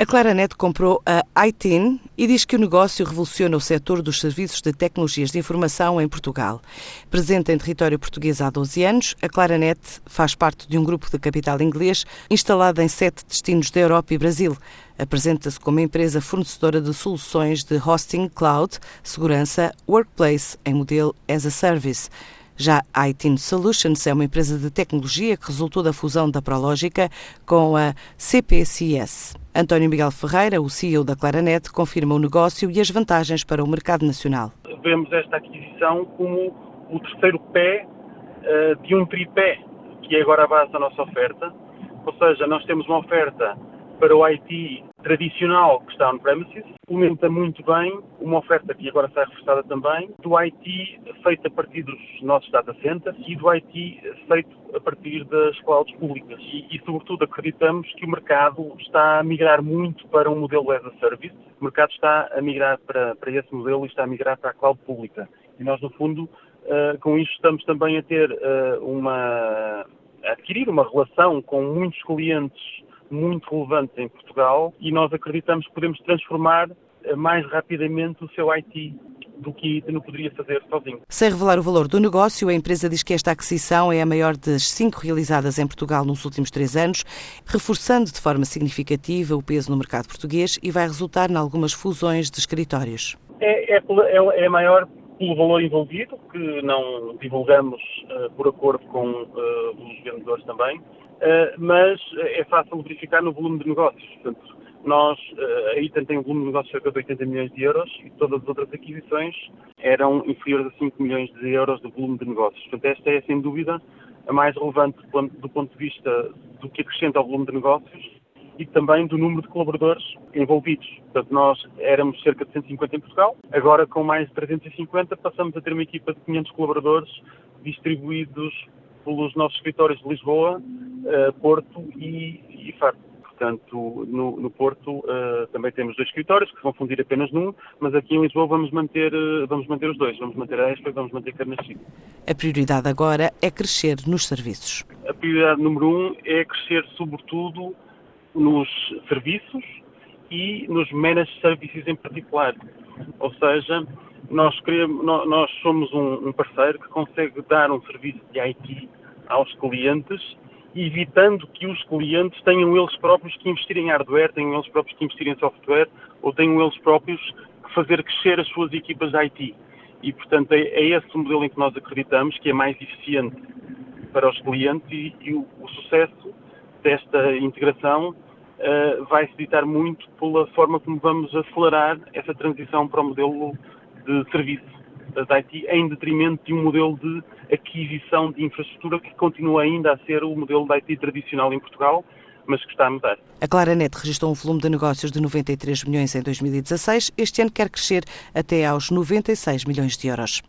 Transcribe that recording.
A Claranet comprou a iTin e diz que o negócio revoluciona o setor dos serviços de tecnologias de informação em Portugal. Presente em território português há 12 anos, a Claranet faz parte de um grupo de capital inglês instalado em sete destinos da Europa e Brasil. Apresenta-se como empresa fornecedora de soluções de hosting, cloud, segurança, workplace em modelo as a service. Já a iTin Solutions é uma empresa de tecnologia que resultou da fusão da Prológica com a CPCS. António Miguel Ferreira, o CEO da Claranet, confirma o negócio e as vantagens para o mercado nacional. Vemos esta aquisição como o terceiro pé uh, de um tripé, que é agora a base da nossa oferta. Ou seja, nós temos uma oferta para o IT tradicional que está on-premises, complementa muito bem uma oferta que agora está reforçada também, do IT feito a partir dos nossos data centers e do IT feito a partir das clouds públicas. E, e, sobretudo, acreditamos que o mercado está a migrar muito para um modelo as a service. O mercado está a migrar para, para esse modelo e está a migrar para a cloud pública. E nós, no fundo, uh, com isto estamos também a ter uh, uma a adquirir uma relação com muitos clientes muito relevantes em Portugal e nós acreditamos que podemos transformar eh, mais rapidamente o seu IT do que não poderia fazer sozinho. Sem revelar o valor do negócio, a empresa diz que esta aquisição é a maior das cinco realizadas em Portugal nos últimos três anos, reforçando de forma significativa o peso no mercado português e vai resultar em algumas fusões de escritórios. É, é, é, é maior pelo valor envolvido, que não divulgamos uh, por acordo com uh, os vendedores também, mas é fácil verificar no volume de negócios. Portanto, nós, a ITAN tem um volume de negócios de cerca de 80 milhões de euros e todas as outras aquisições eram inferiores a 5 milhões de euros de volume de negócios. Portanto, esta é, sem dúvida, a mais relevante do ponto de vista do que acrescenta ao volume de negócios e também do número de colaboradores envolvidos. Portanto, nós éramos cerca de 150 em Portugal, agora com mais de 350 passamos a ter uma equipa de 500 colaboradores distribuídos pelos nossos escritórios de Lisboa, uh, Porto e, e Faro. Portanto, no, no Porto uh, também temos dois escritórios que vão fundir apenas num, mas aqui em Lisboa vamos manter, uh, vamos manter os dois, vamos manter a Expo e vamos manter a Carnaxi. A prioridade agora é crescer nos serviços. A prioridade número um é crescer sobretudo nos serviços e nos managed services em particular. Ou seja, nós, queremos, nós somos um, parceiro que consegue dar um serviço de IT aos clientes, evitando que os clientes tenham eles próprios que investir em hardware, tenham eles próprios que investir em software, ou tenham eles próprios que fazer crescer as suas equipas de IT. E, portanto, é, é esse o modelo em que nós acreditamos que é mais eficiente para os clientes e, e o, o sucesso desta integração uh, vai se ditar muito pela forma como vamos acelerar essa transição para o modelo de serviço das IT em detrimento de um modelo de aquisição de infraestrutura que continua ainda a ser o modelo da IT tradicional em Portugal, mas que está a mudar. A Claranet registrou um volume de negócios de 93 milhões em 2016. Este ano quer crescer até aos 96 milhões de euros.